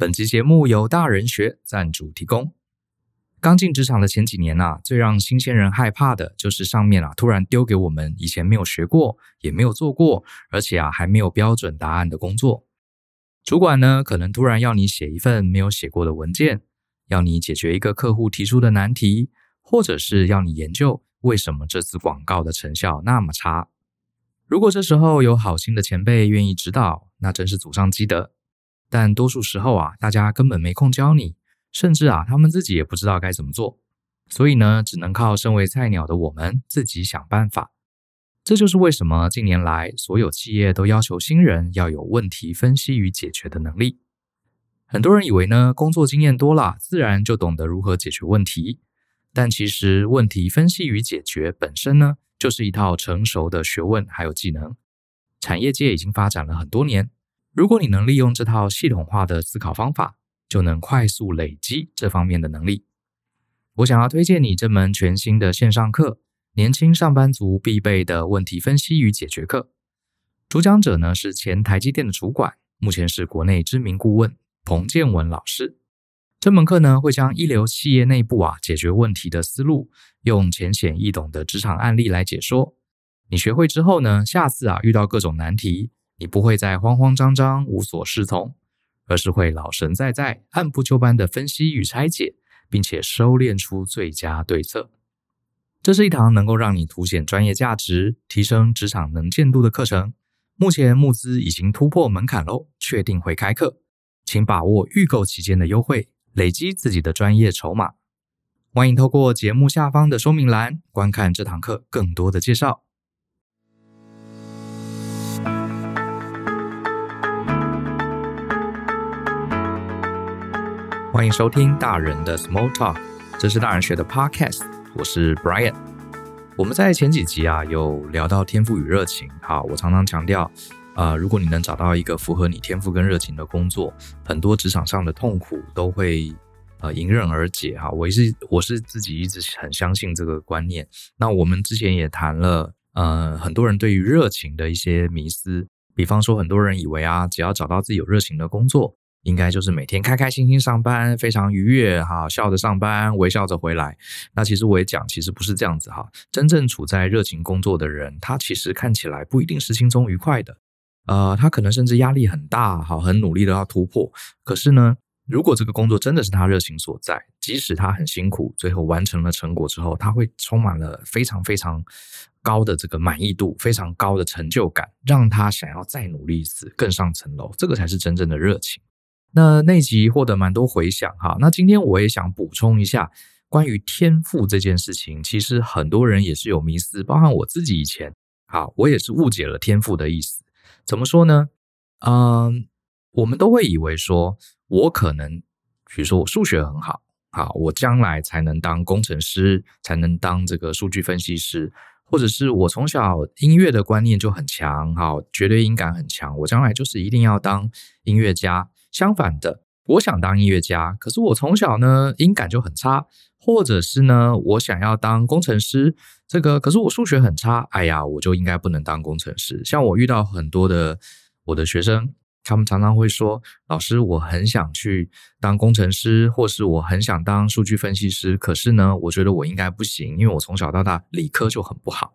本集节目由大人学赞助提供。刚进职场的前几年呐、最让新鲜人害怕的就是上面啊突然丢给我们以前没有学过、也没有做过，而且啊还没有标准答案的工作。主管呢可能突然要你写一份没有写过的文件，要你解决一个客户提出的难题，或者是要你研究为什么这次广告的成效那么差。如果这时候有好心的前辈愿意指导，那真是祖上积德。但多数时候啊，大家根本没空教你，甚至啊，他们自己也不知道该怎么做，所以呢，只能靠身为菜鸟的我们自己想办法。这就是为什么近年来所有企业都要求新人要有问题分析与解决的能力。很多人以为呢，工作经验多了，自然就懂得如何解决问题，但其实问题分析与解决本身呢，就是一套成熟的学问还有技能，产业界已经发展了很多年。如果你能利用这套系统化的思考方法，就能快速累积这方面的能力。我想要推荐你这门全新的线上课——年轻上班族必备的问题分析与解决课。主讲者呢是前台积电的主管，目前是国内知名顾问彭建文老师。这门课呢会将一流企业内部啊解决问题的思路，用浅显易懂的职场案例来解说。你学会之后呢，下次啊遇到各种难题。你不会再慌慌张张、无所适从，而是会老神在在、按部就班的分析与拆解，并且收敛出最佳对策。这是一堂能够让你凸显专业价值、提升职场能见度的课程。目前募资已经突破门槛喽，确定会开课，请把握预购期间的优惠，累积自己的专业筹码。欢迎透过节目下方的说明栏观看这堂课更多的介绍。欢迎收听大人的 Small Talk，这是大人学的 Podcast，我是 Brian。我们在前几集啊有聊到天赋与热情。好，我常常强调，呃，如果你能找到一个符合你天赋跟热情的工作，很多职场上的痛苦都会呃迎刃而解。哈，我是我是自己一直很相信这个观念。那我们之前也谈了，呃，很多人对于热情的一些迷思，比方说很多人以为啊，只要找到自己有热情的工作。应该就是每天开开心心上班，非常愉悦哈，笑着上班，微笑着回来。那其实我也讲，其实不是这样子哈。真正处在热情工作的人，他其实看起来不一定是轻松愉快的，呃，他可能甚至压力很大，哈，很努力的要突破。可是呢，如果这个工作真的是他热情所在，即使他很辛苦，最后完成了成果之后，他会充满了非常非常高的这个满意度，非常高的成就感，让他想要再努力一次，更上层楼。这个才是真正的热情。那那集获得蛮多回响哈，那今天我也想补充一下关于天赋这件事情，其实很多人也是有迷思，包含我自己以前，好，我也是误解了天赋的意思。怎么说呢？嗯，我们都会以为说，我可能，比如说我数学很好，好，我将来才能当工程师，才能当这个数据分析师，或者是我从小音乐的观念就很强，哈，绝对音感很强，我将来就是一定要当音乐家。相反的，我想当音乐家，可是我从小呢音感就很差，或者是呢我想要当工程师，这个可是我数学很差，哎呀，我就应该不能当工程师。像我遇到很多的我的学生，他们常常会说：“老师，我很想去当工程师，或是我很想当数据分析师，可是呢，我觉得我应该不行，因为我从小到大理科就很不好。”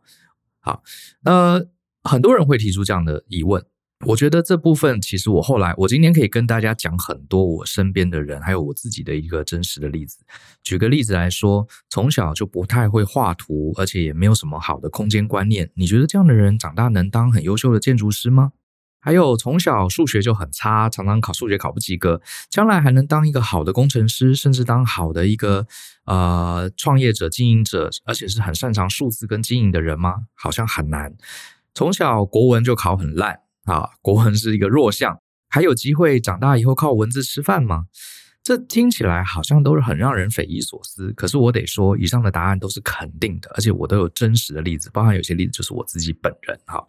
好，呃，很多人会提出这样的疑问。我觉得这部分其实我后来，我今天可以跟大家讲很多我身边的人，还有我自己的一个真实的例子。举个例子来说，从小就不太会画图，而且也没有什么好的空间观念。你觉得这样的人长大能当很优秀的建筑师吗？还有从小数学就很差，常常考数学考不及格，将来还能当一个好的工程师，甚至当好的一个呃创业者、经营者，而且是很擅长数字跟经营的人吗？好像很难。从小国文就考很烂。啊，国文是一个弱项，还有机会长大以后靠文字吃饭吗？这听起来好像都是很让人匪夷所思。可是我得说，以上的答案都是肯定的，而且我都有真实的例子，包含有些例子就是我自己本人。哈，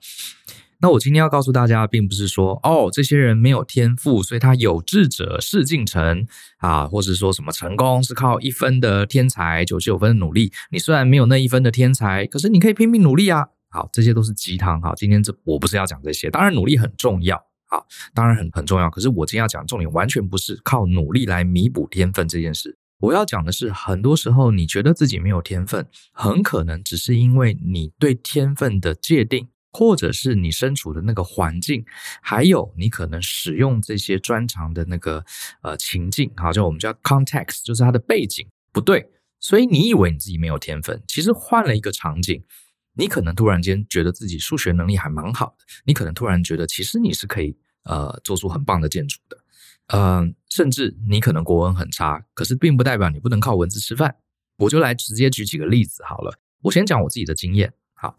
那我今天要告诉大家，并不是说哦，这些人没有天赋，所以他有志者事竟成啊，或是说什么成功是靠一分的天才，九十九分的努力。你虽然没有那一分的天才，可是你可以拼命努力啊。好，这些都是鸡汤。哈，今天这我不是要讲这些，当然努力很重要。啊，当然很很重要。可是我今天要讲重点，完全不是靠努力来弥补天分这件事。我要讲的是，很多时候你觉得自己没有天分，很可能只是因为你对天分的界定，或者是你身处的那个环境，还有你可能使用这些专长的那个呃情境，好，就我们叫 context，就是它的背景不对，所以你以为你自己没有天分，其实换了一个场景，你可能突然间觉得自己数学能力还蛮好的，你可能突然觉得其实你是可以呃做出很棒的建筑的。嗯、呃，甚至你可能国文很差，可是并不代表你不能靠文字吃饭。我就来直接举几个例子好了。我先讲我自己的经验。好，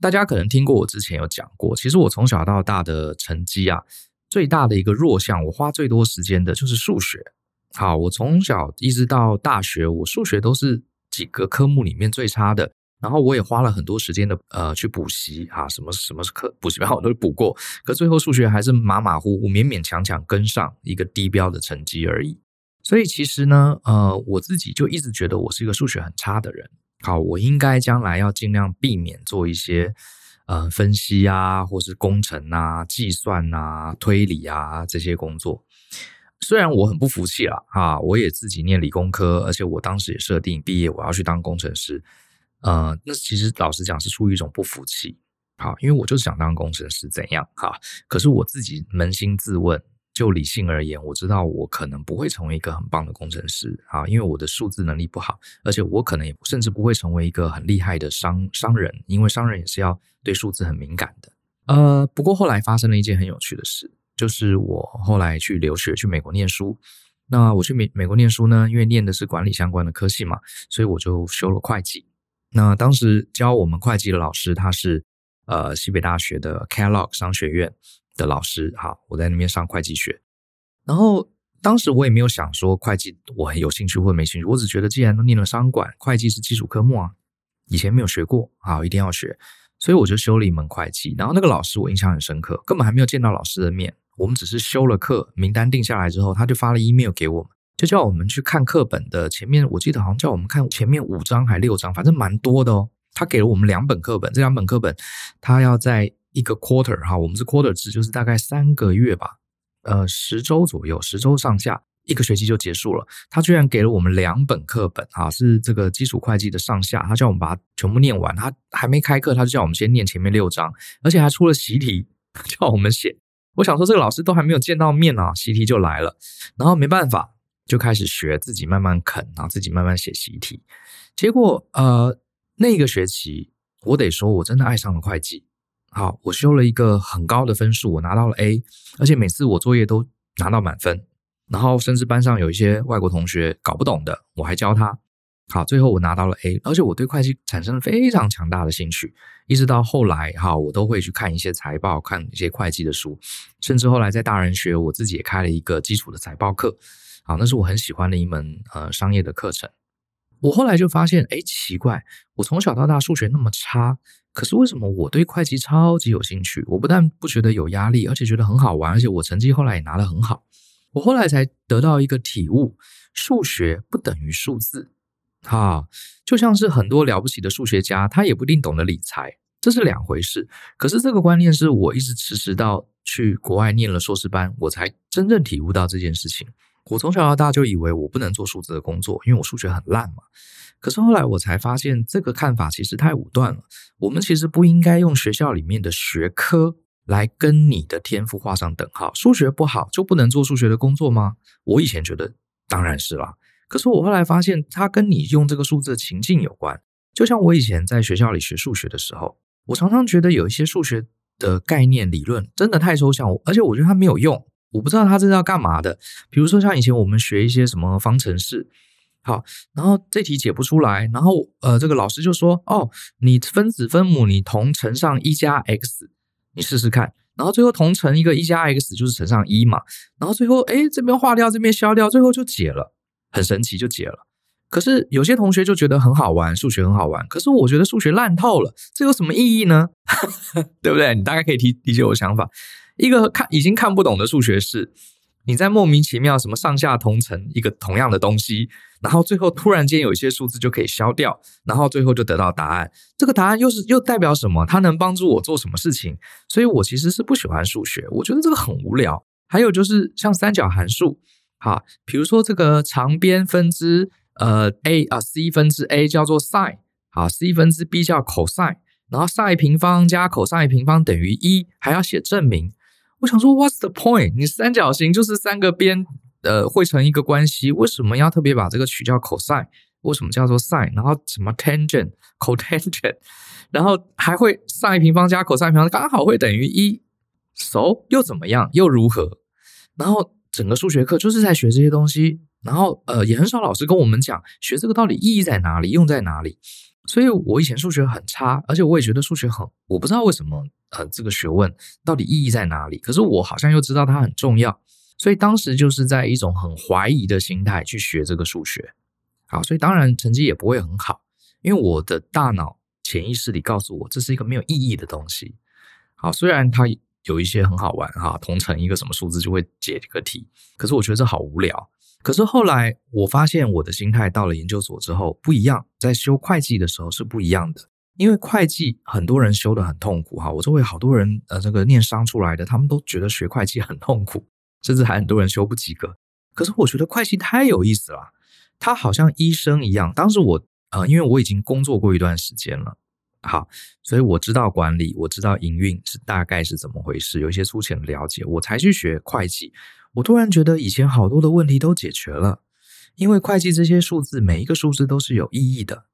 大家可能听过我之前有讲过，其实我从小到大的成绩啊，最大的一个弱项，我花最多时间的就是数学。好，我从小一直到大学，我数学都是几个科目里面最差的。然后我也花了很多时间的呃去补习啊，什么什么课补习班我都补过，可最后数学还是马马虎虎，勉勉强强跟上一个低标的成绩而已。所以其实呢，呃，我自己就一直觉得我是一个数学很差的人。好，我应该将来要尽量避免做一些呃分析啊，或是工程啊、计算啊、推理啊这些工作。虽然我很不服气啦，啊，我也自己念理工科，而且我当时也设定毕业我要去当工程师。呃，那其实老实讲是出于一种不服气，好，因为我就是想当工程师，怎样哈？可是我自己扪心自问，就理性而言，我知道我可能不会成为一个很棒的工程师啊，因为我的数字能力不好，而且我可能也甚至不会成为一个很厉害的商商人，因为商人也是要对数字很敏感的。呃，不过后来发生了一件很有趣的事，就是我后来去留学去美国念书，那我去美美国念书呢，因为念的是管理相关的科系嘛，所以我就修了会计。那当时教我们会计的老师，他是呃西北大学的 Kellogg 商学院的老师。好，我在那边上会计学。然后当时我也没有想说会计我很有兴趣或没兴趣，我只觉得既然都念了商管，会计是基础科目啊，以前没有学过，好，一定要学。所以我就修了一门会计。然后那个老师我印象很深刻，根本还没有见到老师的面，我们只是修了课，名单定下来之后，他就发了 email 给我们。就叫我们去看课本的前面，我记得好像叫我们看前面五章还六章，反正蛮多的哦。他给了我们两本课本，这两本课本他要在一个 quarter 哈，我们是 quarter 制，就是大概三个月吧，呃，十周左右，十周上下，一个学期就结束了。他居然给了我们两本课本哈，是这个基础会计的上下，他叫我们把它全部念完。他还没开课，他就叫我们先念前面六章，而且还出了习题，叫我们写。我想说，这个老师都还没有见到面啊，习题就来了，然后没办法。就开始学，自己慢慢啃，然后自己慢慢写习题。结果，呃，那个学期，我得说，我真的爱上了会计。好，我修了一个很高的分数，我拿到了 A，而且每次我作业都拿到满分。然后，甚至班上有一些外国同学搞不懂的，我还教他。好，最后我拿到了 A，而且我对会计产生了非常强大的兴趣。一直到后来，哈，我都会去看一些财报，看一些会计的书，甚至后来在大人学，我自己也开了一个基础的财报课。好，那是我很喜欢的一门呃商业的课程。我后来就发现，哎，奇怪，我从小到大数学那么差，可是为什么我对会计超级有兴趣？我不但不觉得有压力，而且觉得很好玩，而且我成绩后来也拿得很好。我后来才得到一个体悟：数学不等于数字。哈，就像是很多了不起的数学家，他也不一定懂得理财，这是两回事。可是这个观念是我一直迟迟到去国外念了硕士班，我才真正体悟到这件事情。我从小到大就以为我不能做数字的工作，因为我数学很烂嘛。可是后来我才发现，这个看法其实太武断了。我们其实不应该用学校里面的学科来跟你的天赋画上等号。数学不好就不能做数学的工作吗？我以前觉得当然是啦。可是我后来发现，它跟你用这个数字的情境有关。就像我以前在学校里学数学的时候，我常常觉得有一些数学的概念理论真的太抽象，而且我觉得它没有用。我不知道他这是要干嘛的，比如说像以前我们学一些什么方程式，好，然后这题解不出来，然后呃，这个老师就说，哦，你分子分母你同乘上一加 x，你试试看，然后最后同乘一个一加 x 就是乘上一嘛，然后最后哎这边化掉这边消掉，最后就解了，很神奇就解了。可是有些同学就觉得很好玩，数学很好玩，可是我觉得数学烂透了，这有什么意义呢？对不对？你大概可以理理解我的想法。一个看已经看不懂的数学式，你在莫名其妙什么上下同乘一个同样的东西，然后最后突然间有一些数字就可以消掉，然后最后就得到答案。这个答案又是又代表什么？它能帮助我做什么事情？所以我其实是不喜欢数学，我觉得这个很无聊。还有就是像三角函数，哈，比如说这个长边分之呃 a 啊 c 分之 a 叫做 sin，啊 c 分之 b 叫 cosine，然后 sin 平方加 cosine 平方等于一，还要写证明。我想说，What's the point？你三角形就是三个边，呃，汇成一个关系，为什么要特别把这个取叫 cos？为什么叫做 sin？然后什么 tangent、cotangent，然后还会 sin 平方加 cos 平方刚好会等于一，so 又怎么样？又如何？然后整个数学课就是在学这些东西，然后呃，也很少老师跟我们讲学这个到底意义在哪里，用在哪里。所以我以前数学很差，而且我也觉得数学很，我不知道为什么，呃，这个学问到底意义在哪里？可是我好像又知道它很重要，所以当时就是在一种很怀疑的心态去学这个数学。好，所以当然成绩也不会很好，因为我的大脑潜意识里告诉我这是一个没有意义的东西。好，虽然它有一些很好玩哈，同乘一个什么数字就会解这个题，可是我觉得这好无聊。可是后来我发现我的心态到了研究所之后不一样，在修会计的时候是不一样的，因为会计很多人修得很痛苦哈，我周围好多人呃这个念商出来的，他们都觉得学会计很痛苦，甚至还很多人修不及格。可是我觉得会计太有意思了，它好像医生一样。当时我呃因为我已经工作过一段时间了，好，所以我知道管理，我知道营运是大概是怎么回事，有一些粗浅的了解，我才去学会计。我突然觉得以前好多的问题都解决了，因为会计这些数字，每一个数字都是有意义的。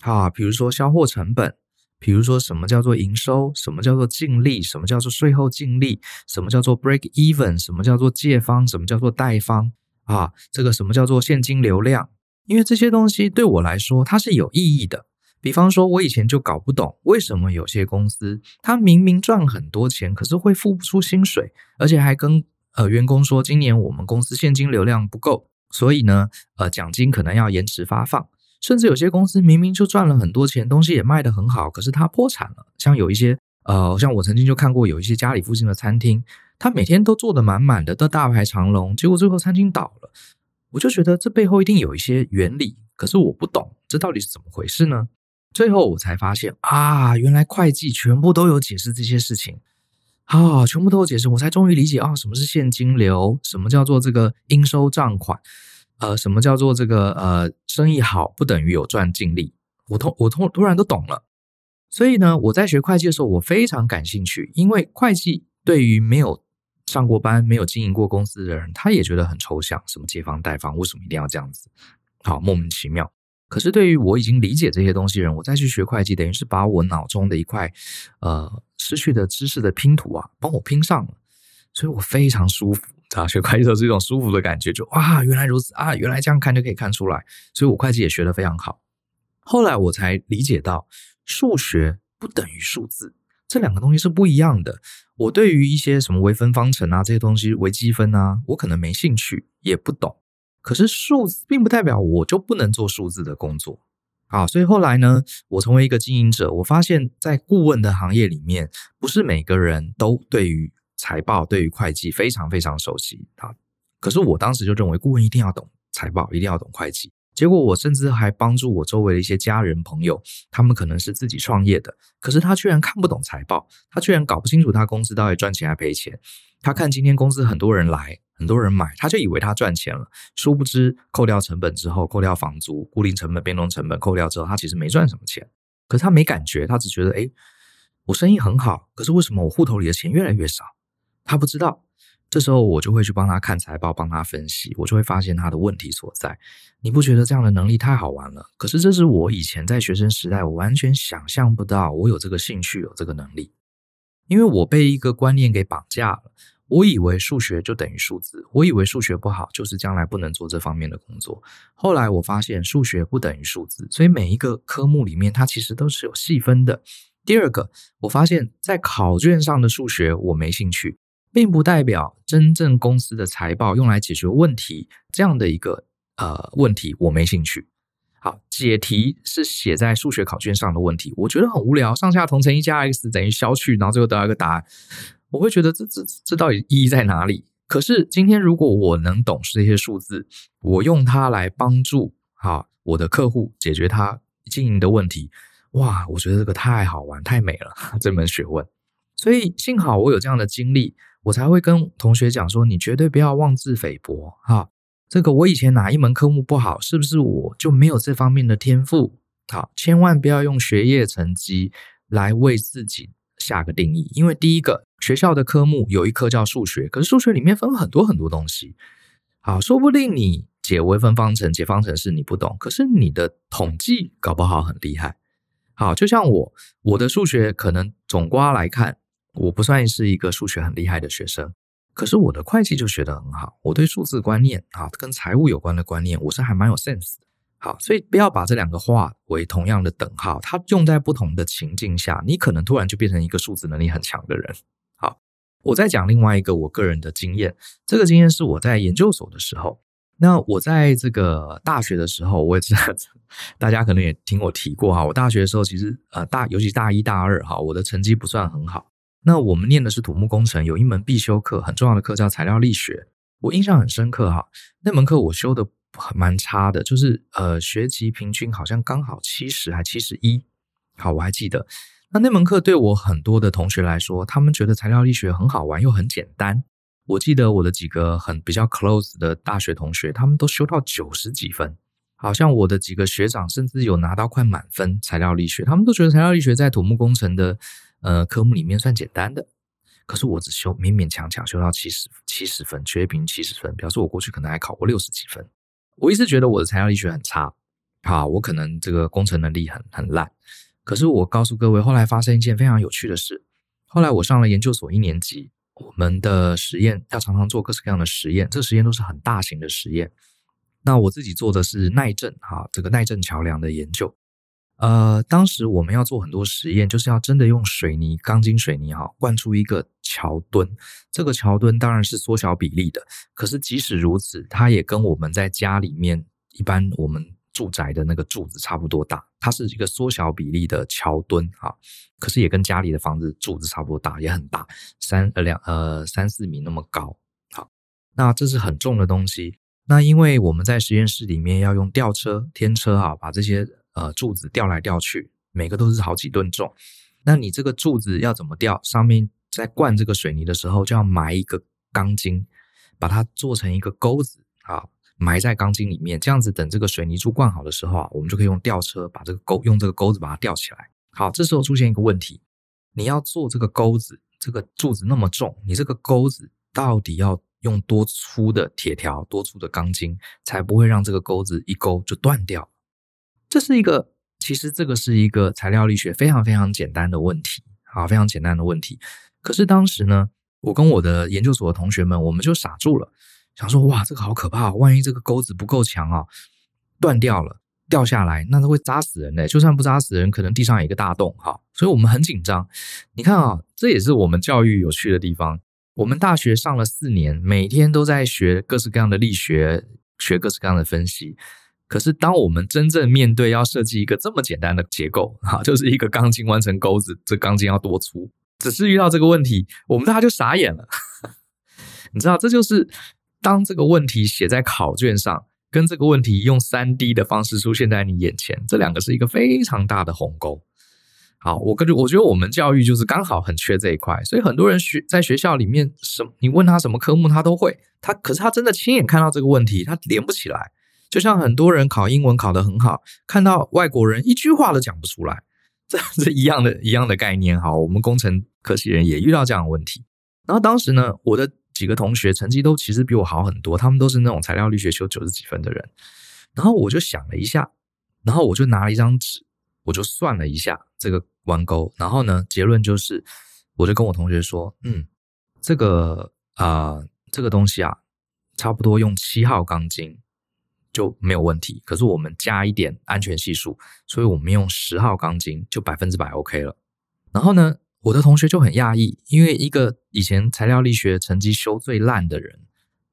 啊，比如说销货成本，比如说什么叫做营收，什么叫做净利，什么叫做税后净利，什么叫做 break even，什么叫做借方，什么叫做贷方，啊，这个什么叫做现金流量？因为这些东西对我来说它是有意义的。比方说，我以前就搞不懂为什么有些公司它明明赚很多钱，可是会付不出薪水，而且还跟呃，员工说今年我们公司现金流量不够，所以呢，呃，奖金可能要延迟发放。甚至有些公司明明就赚了很多钱，东西也卖得很好，可是它破产了。像有一些，呃，像我曾经就看过有一些家里附近的餐厅，他每天都坐得满满的，都大排长龙，结果最后餐厅倒了。我就觉得这背后一定有一些原理，可是我不懂，这到底是怎么回事呢？最后我才发现啊，原来会计全部都有解释这些事情。啊、全部都有解释，我才终于理解啊、哦，什么是现金流，什么叫做这个应收账款，呃，什么叫做这个呃，生意好不等于有赚净利，我突我突突然都懂了。所以呢，我在学会计的时候，我非常感兴趣，因为会计对于没有上过班、没有经营过公司的人，他也觉得很抽象，什么借方贷方，为什么一定要这样子？好，莫名其妙。可是对于我已经理解这些东西的人，我再去学会计，等于是把我脑中的一块呃失去的知识的拼图啊，帮我拼上了，所以我非常舒服。啊，学会计都是一种舒服的感觉，就哇，原来如此啊，原来这样看就可以看出来，所以我会计也学得非常好。后来我才理解到，数学不等于数字，这两个东西是不一样的。我对于一些什么微分方程啊这些东西，微积分啊，我可能没兴趣，也不懂。可是数字并不代表我就不能做数字的工作啊，所以后来呢，我成为一个经营者，我发现，在顾问的行业里面，不是每个人都对于财报、对于会计非常非常熟悉啊。可是我当时就认为，顾问一定要懂财报，一定要懂会计。结果我甚至还帮助我周围的一些家人朋友，他们可能是自己创业的，可是他居然看不懂财报，他居然搞不清楚他公司到底赚钱还赔钱。他看今天公司很多人来，很多人买，他就以为他赚钱了，殊不知扣掉成本之后，扣掉房租、固定成本、变动成本扣掉之后，他其实没赚什么钱。可是他没感觉，他只觉得，诶，我生意很好，可是为什么我户头里的钱越来越少？他不知道。这时候我就会去帮他看财报，帮他分析，我就会发现他的问题所在。你不觉得这样的能力太好玩了？可是这是我以前在学生时代，我完全想象不到我有这个兴趣，有这个能力。因为我被一个观念给绑架了，我以为数学就等于数字，我以为数学不好就是将来不能做这方面的工作。后来我发现数学不等于数字，所以每一个科目里面它其实都是有细分的。第二个，我发现在考卷上的数学我没兴趣。并不代表真正公司的财报用来解决问题这样的一个呃问题，我没兴趣。好，解题是写在数学考卷上的问题，我觉得很无聊。上下同乘一加 x 等于消去，然后最后得到一个答案，我会觉得这这这到底意义在哪里？可是今天如果我能懂这些数字，我用它来帮助哈我的客户解决他经营的问题，哇，我觉得这个太好玩，太美了，这门学问。所以幸好我有这样的经历，我才会跟同学讲说，你绝对不要妄自菲薄哈。这个我以前哪一门科目不好，是不是我就没有这方面的天赋？好，千万不要用学业成绩来为自己下个定义，因为第一个学校的科目有一科叫数学，可是数学里面分很多很多东西。好，说不定你解微分方程、解方程式你不懂，可是你的统计搞不好很厉害。好，就像我，我的数学可能总括来看，我不算是一个数学很厉害的学生。可是我的会计就学得很好，我对数字观念啊，跟财务有关的观念，我是还蛮有 sense 的。好，所以不要把这两个化为同样的等号，它用在不同的情境下，你可能突然就变成一个数字能力很强的人。我再讲另外一个我个人的经验，这个经验是我在研究所的时候，那我在这个大学的时候，我也知道 大家可能也听我提过哈，我大学的时候其实呃大，尤其大一大二哈，我的成绩不算很好。那我们念的是土木工程，有一门必修课，很重要的课叫材料力学，我印象很深刻哈。那门课我修的蛮差的，就是呃学籍平均好像刚好七十还七十一。好，我还记得。那那门课对我很多的同学来说，他们觉得材料力学很好玩又很简单。我记得我的几个很比较 close 的大学同学，他们都修到九十几分。好像我的几个学长甚至有拿到快满分材料力学，他们都觉得材料力学在土木工程的。呃，科目里面算简单的，可是我只修勉勉强强修到七十七十分，学业平七十分，表示我过去可能还考过六十几分。我一直觉得我的材料力学很差，好，我可能这个工程能力很很烂。可是我告诉各位，后来发生一件非常有趣的事。后来我上了研究所一年级，我们的实验要常常做各式各样的实验，这实验都是很大型的实验。那我自己做的是耐震哈，这个耐震桥梁的研究。呃，当时我们要做很多实验，就是要真的用水泥、钢筋水泥哈，灌出一个桥墩。这个桥墩当然是缩小比例的，可是即使如此，它也跟我们在家里面一般我们住宅的那个柱子差不多大。它是一个缩小比例的桥墩哈，可是也跟家里的房子柱子差不多大，也很大，三呃两呃三四米那么高。好，那这是很重的东西。那因为我们在实验室里面要用吊车、天车哈，把这些。呃，柱子吊来吊去，每个都是好几吨重。那你这个柱子要怎么吊？上面在灌这个水泥的时候，就要埋一个钢筋，把它做成一个钩子啊，埋在钢筋里面。这样子，等这个水泥柱灌好的时候啊，我们就可以用吊车把这个钩，用这个钩子把它吊起来。好，这时候出现一个问题，你要做这个钩子，这个柱子那么重，你这个钩子到底要用多粗的铁条、多粗的钢筋，才不会让这个钩子一勾就断掉？这是一个，其实这个是一个材料力学非常非常简单的问题，好，非常简单的问题。可是当时呢，我跟我的研究所的同学们，我们就傻住了，想说，哇，这个好可怕，万一这个钩子不够强啊，断掉了，掉下来，那它会扎死人的。就算不扎死人，可能地上有一个大洞，哈。所以我们很紧张。你看啊，这也是我们教育有趣的地方。我们大学上了四年，每天都在学各式各样的力学，学各式各样的分析。可是，当我们真正面对要设计一个这么简单的结构，哈，就是一个钢筋弯成钩子，这钢筋要多粗？只是遇到这个问题，我们大家就傻眼了。你知道，这就是当这个问题写在考卷上，跟这个问题用三 D 的方式出现在你眼前，这两个是一个非常大的鸿沟。好，我跟我觉得我们教育就是刚好很缺这一块，所以很多人学在学校里面，什你问他什么科目，他都会，他可是他真的亲眼看到这个问题，他连不起来。就像很多人考英文考得很好，看到外国人一句话都讲不出来，这是一样的一样的概念。好，我们工程科系人也遇到这样的问题。然后当时呢，我的几个同学成绩都其实比我好很多，他们都是那种材料力学修九十几分的人。然后我就想了一下，然后我就拿了一张纸，我就算了一下这个弯钩。然后呢，结论就是，我就跟我同学说，嗯，这个啊、这个东西啊，差不多用七号钢筋。就没有问题，可是我们加一点安全系数，所以我们用十号钢筋就百分之百 OK 了。然后呢，我的同学就很讶异，因为一个以前材料力学成绩修最烂的人，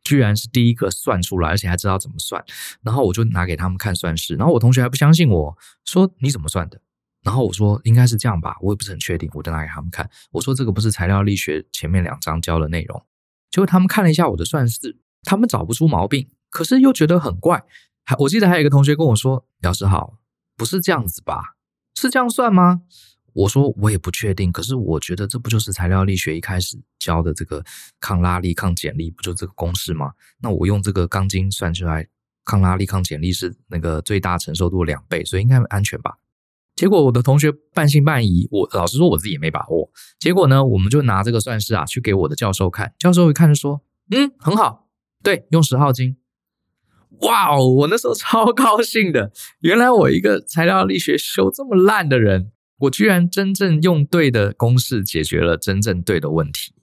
居然是第一个算出来，而且还知道怎么算。然后我就拿给他们看算式，然后我同学还不相信我说，你怎么算的？然后我说应该是这样吧，我也不是很确定，我就拿给他们看。我说这个不是材料力学前面两章教的内容。结果他们看了一下我的算式，他们找不出毛病，可是又觉得很怪。还我记得还有一个同学跟我说：“老师好，不是这样子吧？是这样算吗？”我说：“我也不确定，可是我觉得这不就是材料力学一开始教的这个抗拉力、抗剪力，不就这个公式吗？那我用这个钢筋算出来，抗拉力、抗剪力是那个最大承受度两倍，所以应该安全吧？”结果我的同学半信半疑，我老实说我自己也没把握。结果呢，我们就拿这个算式啊去给我的教授看，教授一看就说：“嗯，很好，对，用十号筋。”哇哦！我那时候超高兴的，原来我一个材料力学修这么烂的人，我居然真正用对的公式解决了真正对的问题。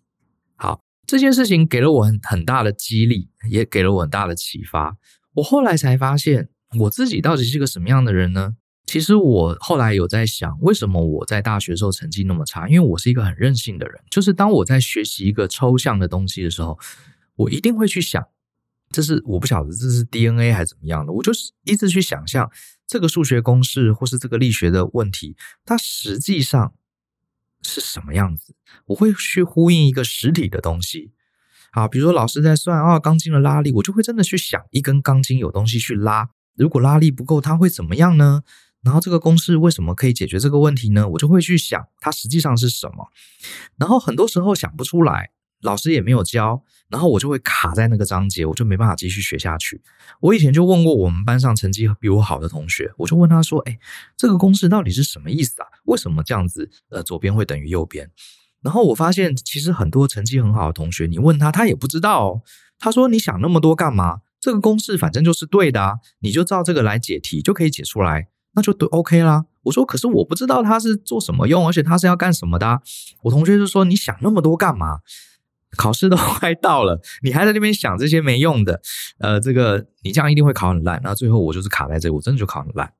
好，这件事情给了我很很大的激励，也给了我很大的启发。我后来才发现，我自己到底是个什么样的人呢？其实我后来有在想，为什么我在大学时候成绩那么差？因为我是一个很任性的人，就是当我在学习一个抽象的东西的时候，我一定会去想。这是我不晓得这是 DNA 还是怎么样的，我就是一直去想象这个数学公式或是这个力学的问题，它实际上是什么样子。我会去呼应一个实体的东西，啊，比如说老师在算啊钢筋的拉力，我就会真的去想一根钢筋有东西去拉，如果拉力不够，它会怎么样呢？然后这个公式为什么可以解决这个问题呢？我就会去想它实际上是什么，然后很多时候想不出来。老师也没有教，然后我就会卡在那个章节，我就没办法继续学下去。我以前就问过我们班上成绩比我好的同学，我就问他说：“哎，这个公式到底是什么意思啊？为什么这样子？呃，左边会等于右边？”然后我发现，其实很多成绩很好的同学，你问他，他也不知道。他说：“你想那么多干嘛？这个公式反正就是对的啊，你就照这个来解题就可以解出来，那就对 OK 啦。”我说：“可是我不知道他是做什么用，而且他是要干什么的啊。”我同学就说：“你想那么多干嘛？”考试都快到了，你还在那边想这些没用的，呃，这个你这样一定会考很烂。那最后我就是卡在这里，我真的就考很烂。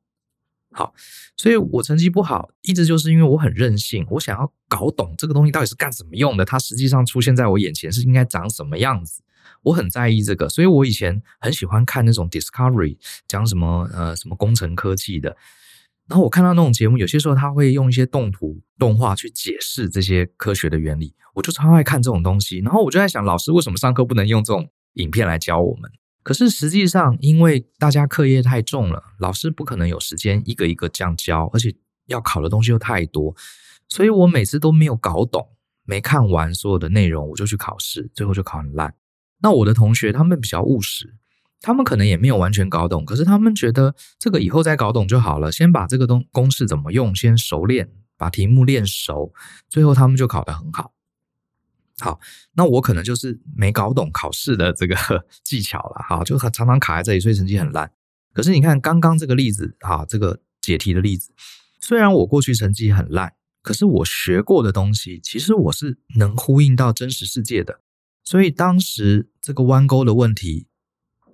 好，所以我成绩不好，一直就是因为我很任性，我想要搞懂这个东西到底是干什么用的，它实际上出现在我眼前是应该长什么样子，我很在意这个。所以我以前很喜欢看那种 Discovery 讲什么呃什么工程科技的。然后我看到那种节目，有些时候他会用一些动图、动画去解释这些科学的原理，我就超爱看这种东西。然后我就在想，老师为什么上课不能用这种影片来教我们？可是实际上，因为大家课业太重了，老师不可能有时间一个一个这样教，而且要考的东西又太多，所以我每次都没有搞懂，没看完所有的内容，我就去考试，最后就考很烂。那我的同学他们比较务实。他们可能也没有完全搞懂，可是他们觉得这个以后再搞懂就好了。先把这个东公式怎么用先熟练，把题目练熟，最后他们就考得很好。好，那我可能就是没搞懂考试的这个 技巧了，好，就常常卡在这里，所以成绩很烂。可是你看刚刚这个例子，哈，这个解题的例子，虽然我过去成绩很烂，可是我学过的东西，其实我是能呼应到真实世界的。所以当时这个弯钩的问题。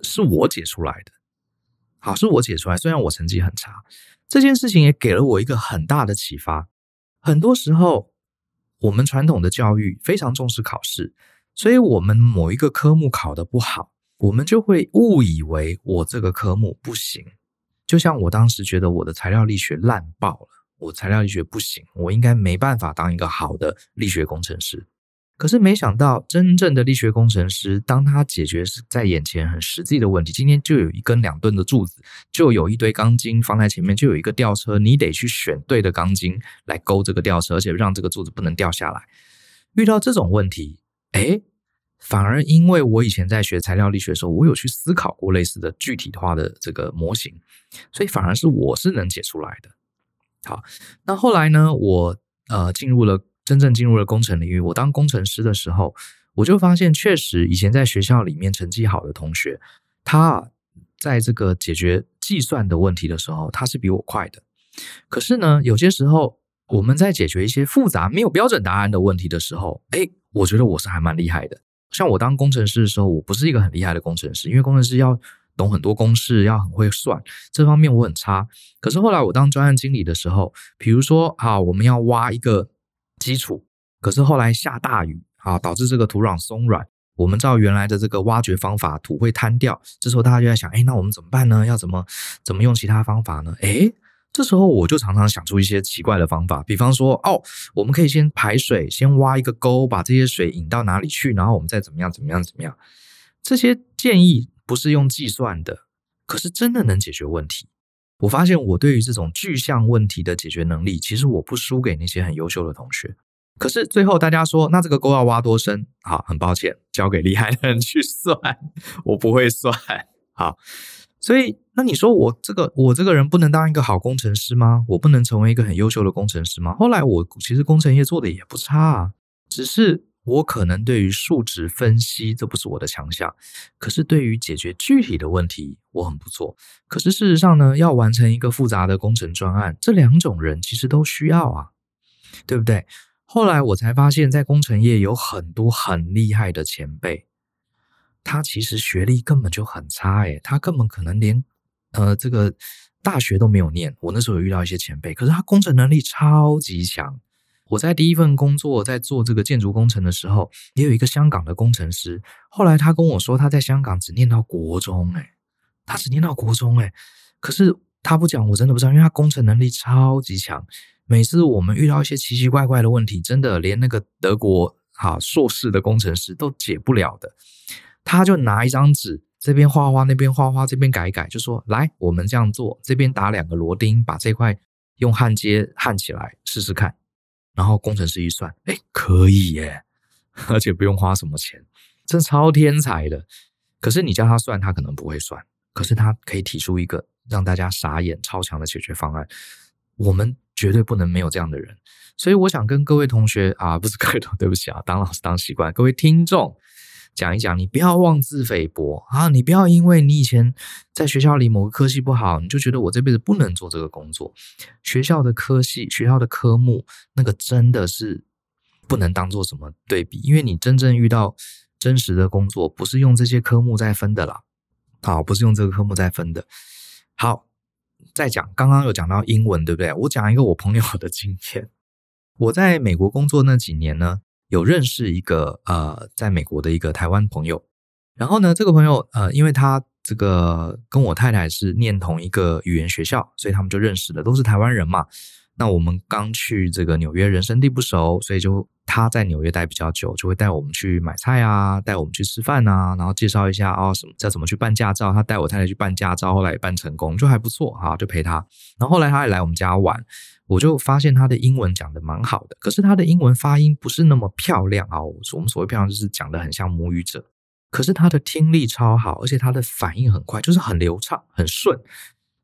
是我解出来的，好，是我解出来。虽然我成绩很差，这件事情也给了我一个很大的启发。很多时候，我们传统的教育非常重视考试，所以我们某一个科目考得不好，我们就会误以为我这个科目不行。就像我当时觉得我的材料力学烂爆了，我材料力学不行，我应该没办法当一个好的力学工程师。可是没想到，真正的力学工程师，当他解决是在眼前很实际的问题，今天就有一根两吨的柱子，就有一堆钢筋放在前面，就有一个吊车，你得去选对的钢筋来勾这个吊车，而且让这个柱子不能掉下来。遇到这种问题，诶，反而因为我以前在学材料力学的时候，我有去思考过类似的具体化的这个模型，所以反而是我是能解出来的。好，那后来呢，我呃进入了。真正进入了工程领域，我当工程师的时候，我就发现，确实以前在学校里面成绩好的同学，他在这个解决计算的问题的时候，他是比我快的。可是呢，有些时候我们在解决一些复杂没有标准答案的问题的时候，诶，我觉得我是还蛮厉害的。像我当工程师的时候，我不是一个很厉害的工程师，因为工程师要懂很多公式，要很会算，这方面我很差。可是后来我当专案经理的时候，比如说啊，我们要挖一个。基础，可是后来下大雨啊，导致这个土壤松软。我们照原来的这个挖掘方法，土会瘫掉。这时候大家就在想，哎，那我们怎么办呢？要怎么怎么用其他方法呢？哎，这时候我就常常想出一些奇怪的方法，比方说，哦，我们可以先排水，先挖一个沟，把这些水引到哪里去，然后我们再怎么样怎么样怎么样。这些建议不是用计算的，可是真的能解决问题。我发现我对于这种具象问题的解决能力，其实我不输给那些很优秀的同学。可是最后大家说，那这个沟要挖多深？好，很抱歉，交给厉害的人去算，我不会算。好，所以那你说我这个我这个人不能当一个好工程师吗？我不能成为一个很优秀的工程师吗？后来我其实工程业做的也不差啊，只是我可能对于数值分析这不是我的强项，可是对于解决具体的问题我很不错。可是事实上呢，要完成一个复杂的工程专案，这两种人其实都需要啊，对不对？后来我才发现，在工程业有很多很厉害的前辈，他其实学历根本就很差，诶，他根本可能连呃这个大学都没有念。我那时候有遇到一些前辈，可是他工程能力超级强。我在第一份工作在做这个建筑工程的时候，也有一个香港的工程师，后来他跟我说他在香港只念到国中，诶，他只念到国中，诶，可是他不讲，我真的不知道，因为他工程能力超级强。每次我们遇到一些奇奇怪怪的问题，真的连那个德国哈硕士的工程师都解不了的，他就拿一张纸，这边画画，那边画画，这边改改，就说来，我们这样做，这边打两个螺钉，把这块用焊接焊起来试试看。然后工程师一算，哎，可以耶，而且不用花什么钱，这超天才的。可是你叫他算，他可能不会算，可是他可以提出一个让大家傻眼、超强的解决方案。我们。绝对不能没有这样的人，所以我想跟各位同学啊，不是各位同，对不起啊，当老师当习惯，各位听众讲一讲，你不要妄自菲薄啊，你不要因为你以前在学校里某个科系不好，你就觉得我这辈子不能做这个工作。学校的科系、学校的科目，那个真的是不能当做什么对比，因为你真正遇到真实的工作，不是用这些科目在分的啦，好，不是用这个科目在分的，好。再讲，刚刚有讲到英文，对不对？我讲一个我朋友的经验。我在美国工作那几年呢，有认识一个呃，在美国的一个台湾朋友。然后呢，这个朋友呃，因为他这个跟我太太是念同一个语言学校，所以他们就认识了，都是台湾人嘛。那我们刚去这个纽约，人生地不熟，所以就。他在纽约待比较久，就会带我们去买菜啊，带我们去吃饭啊，然后介绍一下哦，什么叫怎么去办驾照。他带我太太去办驾照，后来也办成功，就还不错哈，就陪他。然后后来他也来我们家玩，我就发现他的英文讲得蛮好的，可是他的英文发音不是那么漂亮啊。我们所谓漂亮，就是讲得很像母语者，可是他的听力超好，而且他的反应很快，就是很流畅、很顺。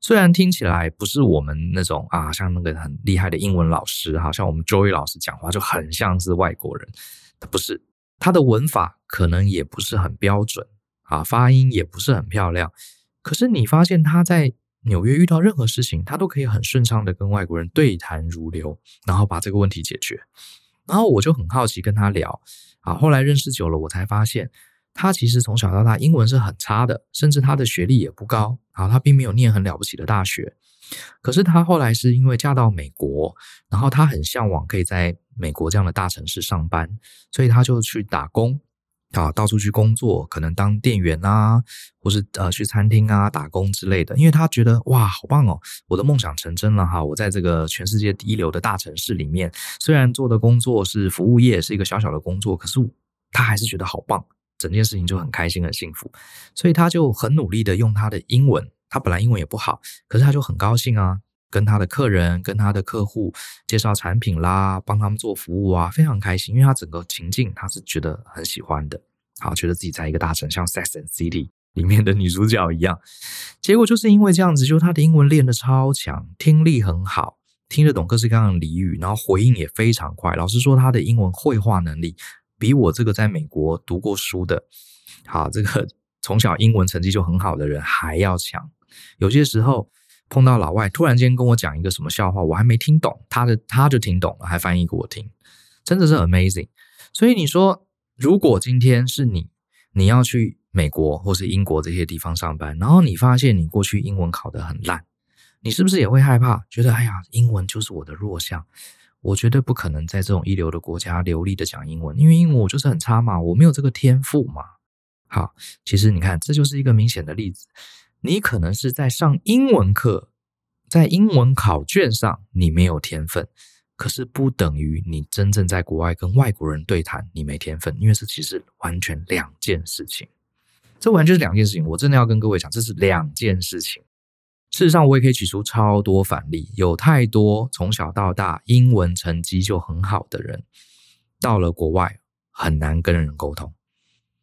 虽然听起来不是我们那种啊，像那个很厉害的英文老师，好像我们 Joy 老师讲话就很像是外国人，他不是，他的文法可能也不是很标准啊，发音也不是很漂亮。可是你发现他在纽约遇到任何事情，他都可以很顺畅的跟外国人对谈如流，然后把这个问题解决。然后我就很好奇跟他聊啊，后来认识久了，我才发现。他其实从小到大英文是很差的，甚至他的学历也不高啊，他并没有念很了不起的大学。可是他后来是因为嫁到美国，然后他很向往可以在美国这样的大城市上班，所以他就去打工啊，到处去工作，可能当店员啊，或是呃去餐厅啊打工之类的。因为他觉得哇，好棒哦，我的梦想成真了哈！我在这个全世界第一流的大城市里面，虽然做的工作是服务业，是一个小小的工作，可是他还是觉得好棒。整件事情就很开心、很幸福，所以他就很努力的用他的英文。他本来英文也不好，可是他就很高兴啊，跟他的客人、跟他的客户介绍产品啦，帮他们做服务啊，非常开心。因为他整个情境他是觉得很喜欢的，好，觉得自己在一个大城，像《Sex and City》里面的女主角一样。结果就是因为这样子，就他的英文练得超强，听力很好，听得懂各式各样的俚语，然后回应也非常快。老实说，他的英文会话能力。比我这个在美国读过书的，好，这个 从小英文成绩就很好的人还要强。有些时候碰到老外突然间跟我讲一个什么笑话，我还没听懂，他的他就听懂了，还翻译给我听，真的是 amazing。所以你说，如果今天是你，你要去美国或是英国这些地方上班，然后你发现你过去英文考得很烂，你是不是也会害怕，觉得哎呀，英文就是我的弱项？我绝对不可能在这种一流的国家流利的讲英文，因为英文我就是很差嘛，我没有这个天赋嘛。好，其实你看，这就是一个明显的例子。你可能是在上英文课在英文考卷上你没有天分，可是不等于你真正在国外跟外国人对谈你没天分，因为这其实完全两件事情。这完全是两件事情，我真的要跟各位讲，这是两件事情。事实上，我也可以举出超多反例，有太多从小到大英文成绩就很好的人，到了国外很难跟人沟通。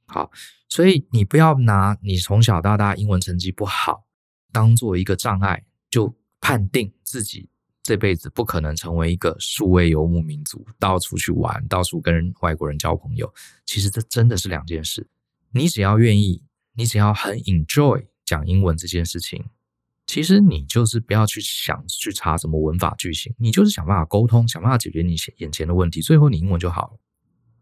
好，所以你不要拿你从小到大英文成绩不好当做一个障碍，就判定自己这辈子不可能成为一个数位游牧民族，到处去玩，到处跟外国人交朋友。其实这真的是两件事。你只要愿意，你只要很 enjoy 讲英文这件事情。其实你就是不要去想去查什么文法句型，你就是想办法沟通，想办法解决你眼前的问题，最后你英文就好了。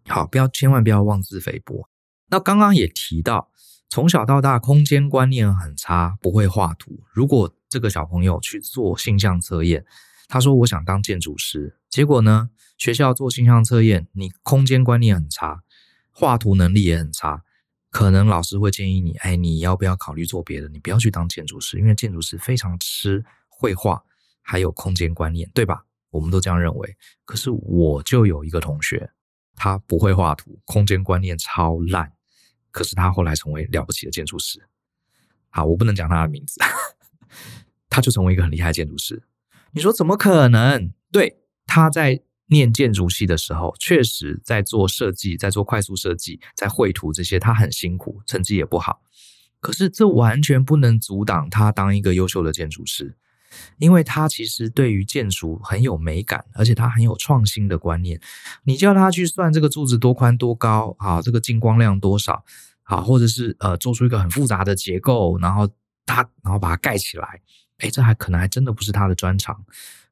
好，不要千万不要妄自菲薄。那刚刚也提到，从小到大空间观念很差，不会画图。如果这个小朋友去做性向测验，他说我想当建筑师，结果呢，学校做性向测验，你空间观念很差，画图能力也很差。可能老师会建议你，哎，你要不要考虑做别的？你不要去当建筑师，因为建筑师非常吃绘画，还有空间观念，对吧？我们都这样认为。可是我就有一个同学，他不会画图，空间观念超烂，可是他后来成为了不起的建筑师。好，我不能讲他的名字，他就成为一个很厉害的建筑师。你说怎么可能？对，他在。念建筑系的时候，确实在做设计，在做快速设计，在绘图这些，他很辛苦，成绩也不好。可是这完全不能阻挡他当一个优秀的建筑师，因为他其实对于建筑很有美感，而且他很有创新的观念。你叫他去算这个柱子多宽多高啊，这个进光量多少啊，或者是呃做出一个很复杂的结构，然后他然后把它盖起来，诶，这还可能还真的不是他的专长。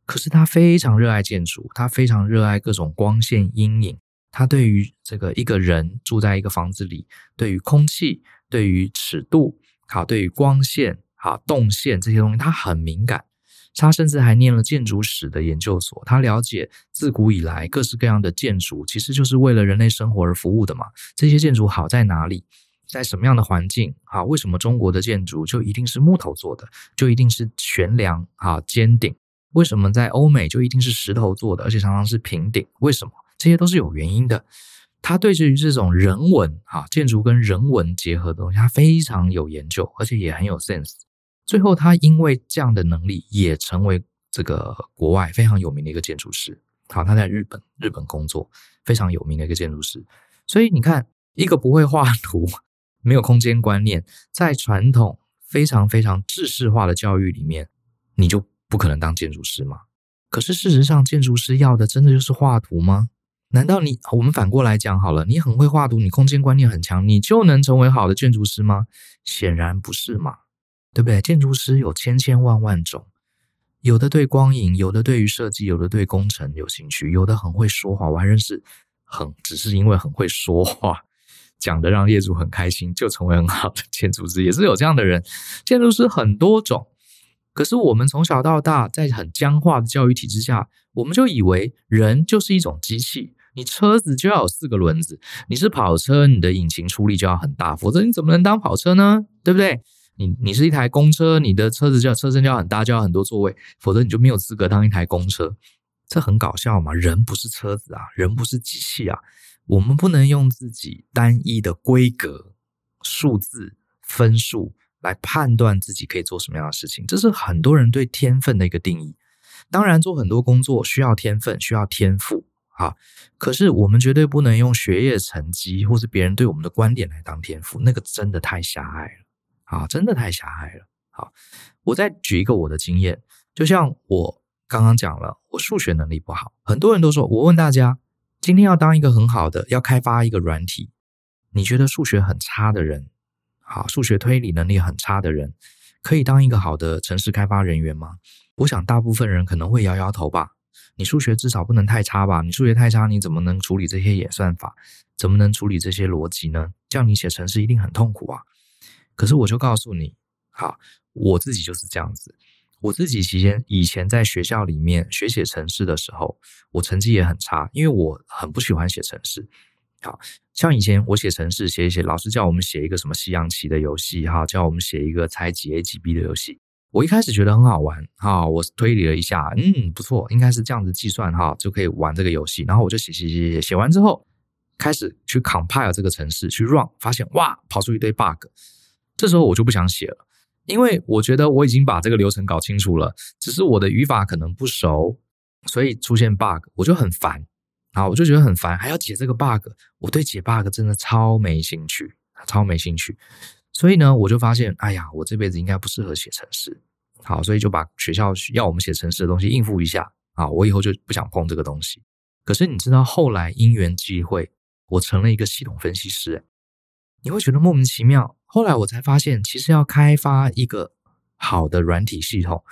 可是他非常热爱建筑，他非常热爱各种光线阴影。他对于这个一个人住在一个房子里，对于空气、对于尺度、好，对于光线、好动线这些东西，他很敏感。他甚至还念了建筑史的研究所。他了解自古以来各式各样的建筑，其实就是为了人类生活而服务的嘛。这些建筑好在哪里？在什么样的环境？好，为什么中国的建筑就一定是木头做的？就一定是悬梁、好尖顶？为什么在欧美就一定是石头做的，而且常常是平顶？为什么？这些都是有原因的。他对于这种人文啊，建筑跟人文结合的东西，他非常有研究，而且也很有 sense。最后，他因为这样的能力，也成为这个国外非常有名的一个建筑师。好，他在日本日本工作，非常有名的一个建筑师。所以你看，一个不会画图、没有空间观念，在传统非常非常制式化的教育里面，你就。不可能当建筑师吗？可是事实上，建筑师要的真的就是画图吗？难道你，我们反过来讲好了，你很会画图，你空间观念很强，你就能成为好的建筑师吗？显然不是嘛，对不对？建筑师有千千万万种，有的对光影，有的对于设计，有的对工程有兴趣，有的很会说话。我还认识很只是因为很会说话，讲得让业主很开心，就成为很好的建筑师，也是有这样的人。建筑师很多种。可是我们从小到大，在很僵化的教育体制下，我们就以为人就是一种机器，你车子就要有四个轮子，你是跑车，你的引擎出力就要很大，否则你怎么能当跑车呢？对不对？你你是一台公车，你的车子就要车身就要很大，就要很多座位，否则你就没有资格当一台公车。这很搞笑嘛？人不是车子啊，人不是机器啊，我们不能用自己单一的规格、数字、分数。来判断自己可以做什么样的事情，这是很多人对天分的一个定义。当然，做很多工作需要天分，需要天赋啊。可是，我们绝对不能用学业成绩或是别人对我们的观点来当天赋，那个真的太狭隘了啊！真的太狭隘了。好，我再举一个我的经验，就像我刚刚讲了，我数学能力不好，很多人都说，我问大家，今天要当一个很好的，要开发一个软体，你觉得数学很差的人？好，数学推理能力很差的人，可以当一个好的城市开发人员吗？我想大部分人可能会摇摇头吧。你数学至少不能太差吧？你数学太差，你怎么能处理这些演算法？怎么能处理这些逻辑呢？这样你写程式一定很痛苦啊。可是我就告诉你，好，我自己就是这样子。我自己期间以前在学校里面学写程式的时候，我成绩也很差，因为我很不喜欢写程式。好像以前我写程式写一写，老师叫我们写一个什么西洋棋的游戏，哈，叫我们写一个猜几 A 几 B 的游戏，我一开始觉得很好玩，哈，我推理了一下，嗯，不错，应该是这样子计算，哈，就可以玩这个游戏。然后我就写写写写，写完之后，开始去 compile 这个程式，去 run，发现哇，跑出一堆 bug。这时候我就不想写了，因为我觉得我已经把这个流程搞清楚了，只是我的语法可能不熟，所以出现 bug，我就很烦。啊，我就觉得很烦，还要解这个 bug，我对解 bug 真的超没兴趣，超没兴趣。所以呢，我就发现，哎呀，我这辈子应该不适合写程式。好，所以就把学校要我们写程式的东西应付一下。啊，我以后就不想碰这个东西。可是你知道，后来因缘际会，我成了一个系统分析师。你会觉得莫名其妙。后来我才发现，其实要开发一个好的软体系统，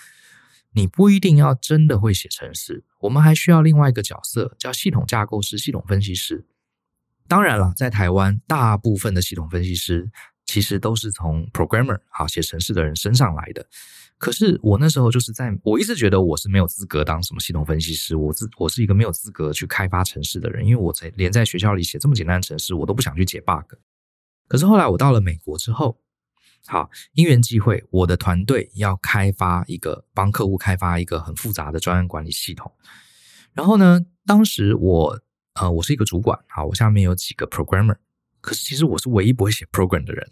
你不一定要真的会写程式，我们还需要另外一个角色，叫系统架构师、系统分析师。当然了，在台湾，大部分的系统分析师。其实都是从 programmer 好写程式的人身上来的，可是我那时候就是在，我一直觉得我是没有资格当什么系统分析师，我自我是一个没有资格去开发程式的人，因为我在连在学校里写这么简单的程式，我都不想去解 bug。可是后来我到了美国之后，好，因缘际会，我的团队要开发一个帮客户开发一个很复杂的专案管理系统，然后呢，当时我呃我是一个主管，好，我下面有几个 programmer，可是其实我是唯一不会写 program 的人。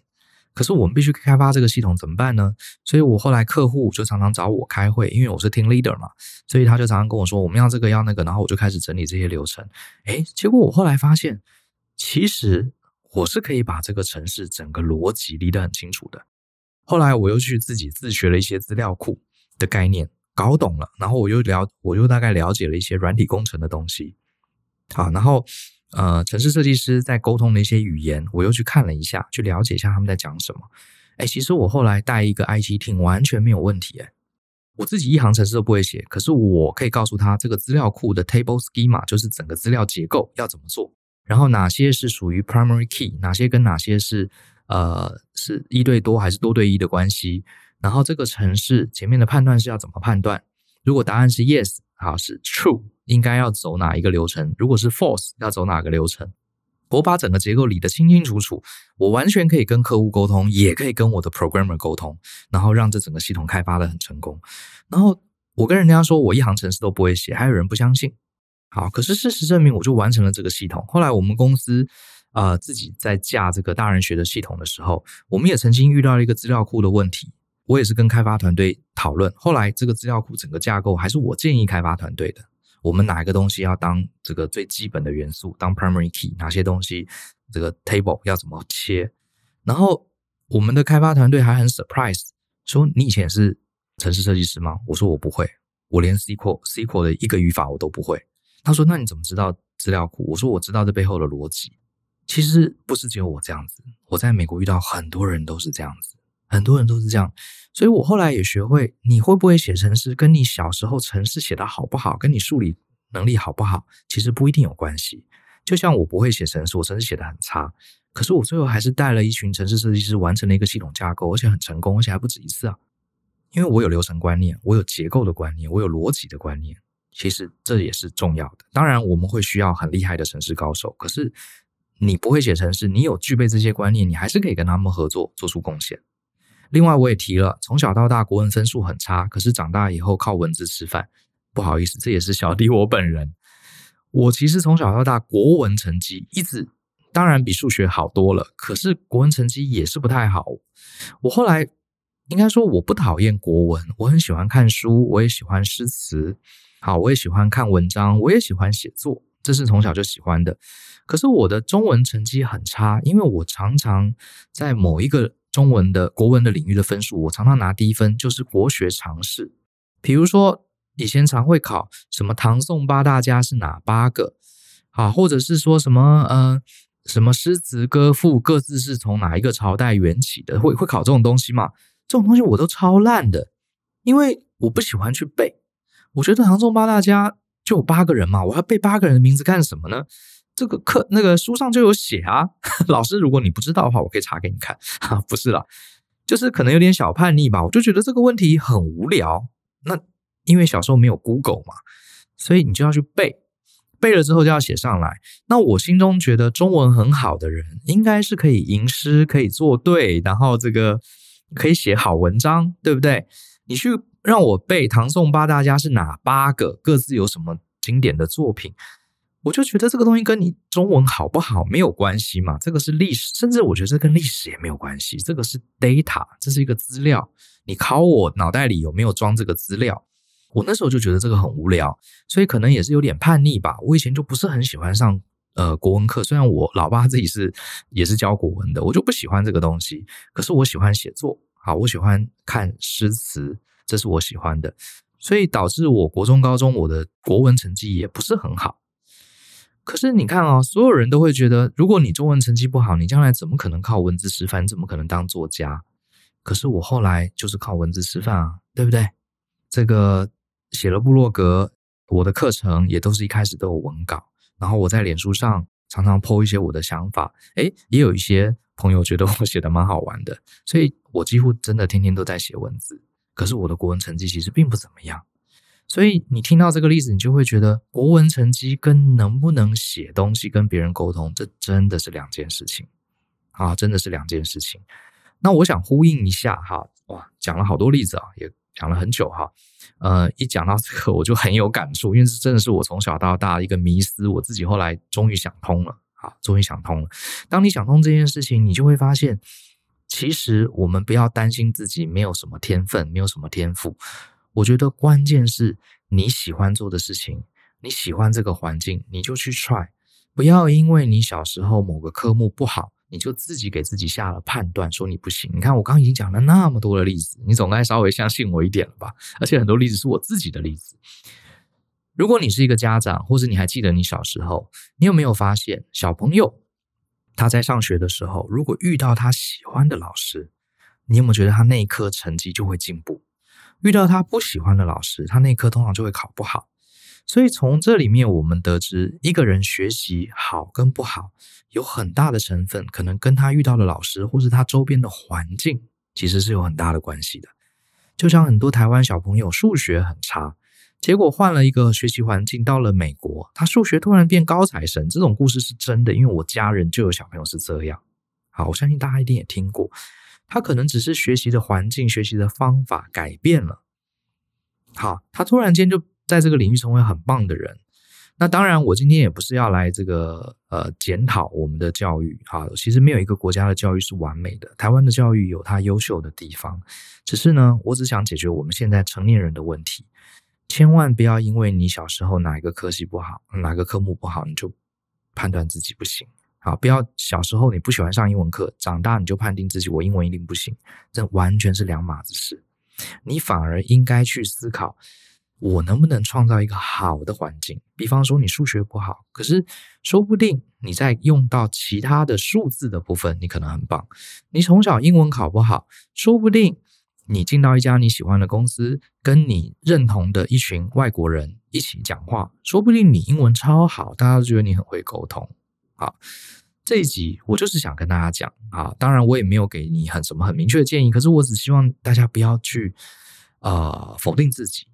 可是我们必须开发这个系统怎么办呢？所以我后来客户就常常找我开会，因为我是 team leader 嘛，所以他就常常跟我说我们要这个要那个，然后我就开始整理这些流程。诶，结果我后来发现，其实我是可以把这个城市整个逻辑理得很清楚的。后来我又去自己自学了一些资料库的概念，搞懂了，然后我又了，我又大概了解了一些软体工程的东西。好，然后。呃，城市设计师在沟通的一些语言，我又去看了一下，去了解一下他们在讲什么。哎，其实我后来带一个 IT 厅完全没有问题。哎，我自己一行程式都不会写，可是我可以告诉他这个资料库的 table schema 就是整个资料结构要怎么做，然后哪些是属于 primary key，哪些跟哪些是呃是一对多还是多对一的关系，然后这个城市前面的判断是要怎么判断，如果答案是 yes，好，是 true。应该要走哪一个流程？如果是 false，要走哪个流程？我把整个结构理得清清楚楚，我完全可以跟客户沟通，也可以跟我的 programmer 沟通，然后让这整个系统开发得很成功。然后我跟人家说我一行程式都不会写，还有人不相信。好，可是事实证明，我就完成了这个系统。后来我们公司啊、呃、自己在架这个大人学的系统的时候，我们也曾经遇到一个资料库的问题，我也是跟开发团队讨论。后来这个资料库整个架构还是我建议开发团队的。我们哪一个东西要当这个最基本的元素，当 primary key？哪些东西这个 table 要怎么切？然后我们的开发团队还很 surprise，说你以前是城市设计师吗？我说我不会，我连 SQL SQL 的一个语法我都不会。他说那你怎么知道资料库？我说我知道这背后的逻辑。其实不是只有我这样子，我在美国遇到很多人都是这样子。很多人都是这样，所以我后来也学会，你会不会写程式，跟你小时候程式写的好不好，跟你数理能力好不好，其实不一定有关系。就像我不会写程式，我程式写的很差，可是我最后还是带了一群程式设计师完成了一个系统架构，而且很成功，而且还不止一次啊。因为我有流程观念，我有结构的观念，我有逻辑的观念，其实这也是重要的。当然，我们会需要很厉害的城市高手，可是你不会写城市，你有具备这些观念，你还是可以跟他们合作，做出贡献。另外，我也提了，从小到大国文分数很差，可是长大以后靠文字吃饭。不好意思，这也是小弟我本人。我其实从小到大国文成绩一直，当然比数学好多了，可是国文成绩也是不太好。我后来应该说，我不讨厌国文，我很喜欢看书，我也喜欢诗词，好，我也喜欢看文章，我也喜欢写作，这是从小就喜欢的。可是我的中文成绩很差，因为我常常在某一个。中文的国文的领域的分数，我常常拿低分，就是国学常识。比如说，以前常会考什么唐宋八大家是哪八个，好，或者是说什么呃什么诗词歌赋各自是从哪一个朝代缘起的，会会考这种东西吗？这种东西我都超烂的，因为我不喜欢去背。我觉得唐宋八大家就有八个人嘛，我要背八个人的名字干什么呢？这个课那个书上就有写啊，老师，如果你不知道的话，我可以查给你看。哈，不是啦，就是可能有点小叛逆吧。我就觉得这个问题很无聊。那因为小时候没有 Google 嘛，所以你就要去背，背了之后就要写上来。那我心中觉得中文很好的人，应该是可以吟诗，可以作对，然后这个可以写好文章，对不对？你去让我背唐宋八大家是哪八个，各自有什么经典的作品，我就觉得这个东西跟你中文好不好没有关系嘛。这个是历史，甚至我觉得这跟历史也没有关系。这个是 data，这是一个资料。你考我脑袋里有没有装这个资料？我那时候就觉得这个很无聊，所以可能也是有点叛逆吧。我以前就不是很喜欢上呃国文课，虽然我老爸自己是也是教国文的，我就不喜欢这个东西。可是我喜欢写作，好，我喜欢看诗词，这是我喜欢的，所以导致我国中、高中我的国文成绩也不是很好。可是你看哦，所有人都会觉得，如果你中文成绩不好，你将来怎么可能靠文字吃饭？怎么可能当作家？可是我后来就是靠文字吃饭啊，对不对？这个。写了部落格，我的课程也都是一开始都有文稿，然后我在脸书上常常 po 一些我的想法，诶，也有一些朋友觉得我写的蛮好玩的，所以我几乎真的天天都在写文字。可是我的国文成绩其实并不怎么样，所以你听到这个例子，你就会觉得国文成绩跟能不能写东西跟别人沟通，这真的是两件事情啊，真的是两件事情。那我想呼应一下哈，哇，讲了好多例子啊，也。讲了很久哈，呃，一讲到这个我就很有感触，因为这真的是我从小到大一个迷思，我自己后来终于想通了啊，终于想通了。当你想通这件事情，你就会发现，其实我们不要担心自己没有什么天分，没有什么天赋。我觉得关键是你喜欢做的事情，你喜欢这个环境，你就去 try，不要因为你小时候某个科目不好。你就自己给自己下了判断，说你不行。你看，我刚刚已经讲了那么多的例子，你总该稍微相信我一点了吧？而且很多例子是我自己的例子。如果你是一个家长，或者你还记得你小时候，你有没有发现，小朋友他在上学的时候，如果遇到他喜欢的老师，你有没有觉得他那一科成绩就会进步？遇到他不喜欢的老师，他那一科通常就会考不好。所以从这里面，我们得知一个人学习好跟不好，有很大的成分，可能跟他遇到的老师或是他周边的环境，其实是有很大的关系的。就像很多台湾小朋友数学很差，结果换了一个学习环境，到了美国，他数学突然变高材生。这种故事是真的，因为我家人就有小朋友是这样。好，我相信大家一定也听过。他可能只是学习的环境、学习的方法改变了。好，他突然间就。在这个领域成为很棒的人，那当然，我今天也不是要来这个呃检讨我们的教育哈。其实没有一个国家的教育是完美的，台湾的教育有它优秀的地方。只是呢，我只想解决我们现在成年人的问题。千万不要因为你小时候哪一个科系不好，哪个科目不好，你就判断自己不行。好，不要小时候你不喜欢上英文课，长大你就判定自己我英文一定不行，这完全是两码子事。你反而应该去思考。我能不能创造一个好的环境？比方说，你数学不好，可是说不定你在用到其他的数字的部分，你可能很棒。你从小英文考不好，说不定你进到一家你喜欢的公司，跟你认同的一群外国人一起讲话，说不定你英文超好，大家都觉得你很会沟通。好，这一集我就是想跟大家讲啊，当然我也没有给你很什么很明确的建议，可是我只希望大家不要去呃否定自己。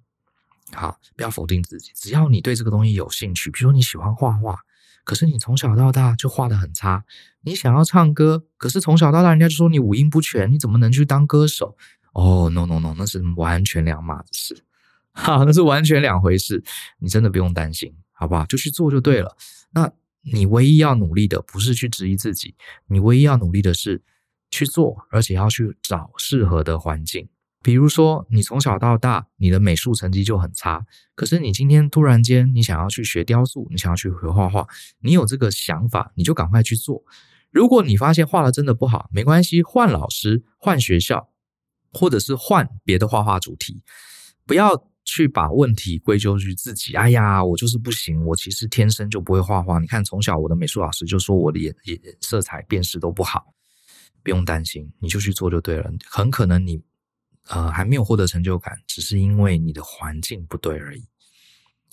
好，不要否定自己。只要你对这个东西有兴趣，比如说你喜欢画画，可是你从小到大就画得很差。你想要唱歌，可是从小到大人家就说你五音不全，你怎么能去当歌手？哦，no no no，那是完全两码子事。哈，那是完全两回事。你真的不用担心，好不好？就去做就对了。那你唯一要努力的不是去质疑自己，你唯一要努力的是去做，而且要去找适合的环境。比如说，你从小到大，你的美术成绩就很差，可是你今天突然间，你想要去学雕塑，你想要去学画画，你有这个想法，你就赶快去做。如果你发现画的真的不好，没关系，换老师，换学校，或者是换别的画画主题，不要去把问题归咎于自己。哎呀，我就是不行，我其实天生就不会画画。你看，从小我的美术老师就说我的颜颜色彩辨识都不好，不用担心，你就去做就对了。很可能你。呃，还没有获得成就感，只是因为你的环境不对而已。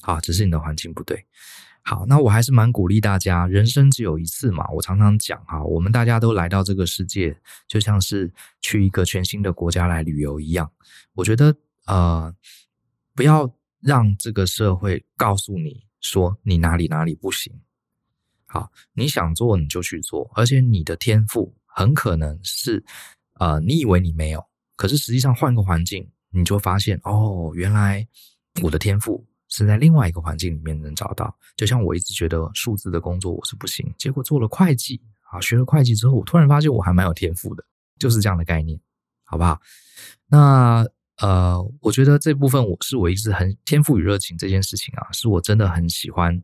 好，只是你的环境不对。好，那我还是蛮鼓励大家，人生只有一次嘛。我常常讲哈，我们大家都来到这个世界，就像是去一个全新的国家来旅游一样。我觉得，呃，不要让这个社会告诉你说你哪里哪里不行。好，你想做你就去做，而且你的天赋很可能是，呃，你以为你没有。可是实际上，换个环境，你就发现哦，原来我的天赋是在另外一个环境里面能找到。就像我一直觉得数字的工作我是不行，结果做了会计啊，学了会计之后，我突然发现我还蛮有天赋的，就是这样的概念，好不好？那呃，我觉得这部分我是我一直很天赋与热情这件事情啊，是我真的很喜欢，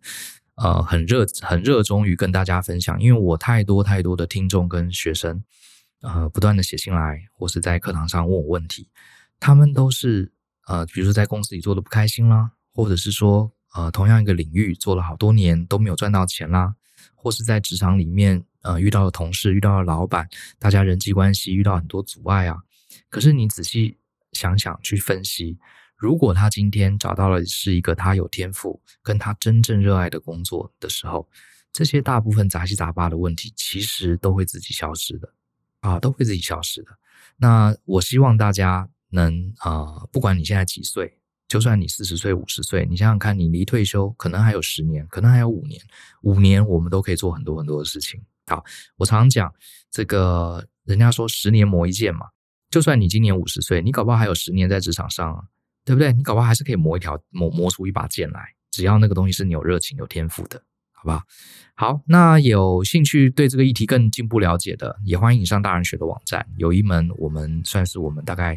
呃，很热很热衷于跟大家分享，因为我太多太多的听众跟学生，呃，不断的写信来或是在课堂上问我问题，他们都是呃，比如说在公司里做的不开心啦，或者是说呃，同样一个领域做了好多年都没有赚到钱啦，或是在职场里面呃遇到了同事遇到了老板，大家人际关系遇到很多阻碍啊，可是你仔细。想想去分析，如果他今天找到了是一个他有天赋跟他真正热爱的工作的时候，这些大部分杂七杂八的问题其实都会自己消失的啊，都会自己消失的。那我希望大家能啊、呃，不管你现在几岁，就算你四十岁、五十岁，你想想看，你离退休可能还有十年，可能还有五年，五年我们都可以做很多很多的事情。好，我常常讲这个，人家说十年磨一剑嘛。就算你今年五十岁，你搞不好还有十年在职场上啊，对不对？你搞不好还是可以磨一条磨磨出一把剑来，只要那个东西是你有热情、有天赋的，好不好？好，那有兴趣对这个议题更进一步了解的，也欢迎你上大人学的网站，有一门我们算是我们大概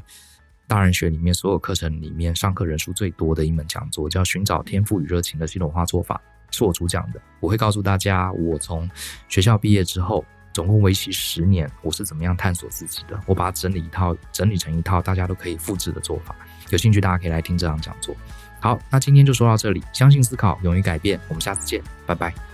大人学里面所有课程里面上课人数最多的一门讲座，叫《寻找天赋与热情的系统化做法》，是我主讲的。我会告诉大家，我从学校毕业之后。总共为期十年，我是怎么样探索自己的？我把它整理一套，整理成一套大家都可以复制的做法。有兴趣大家可以来听这场讲座。好，那今天就说到这里。相信思考，勇于改变。我们下次见，拜拜。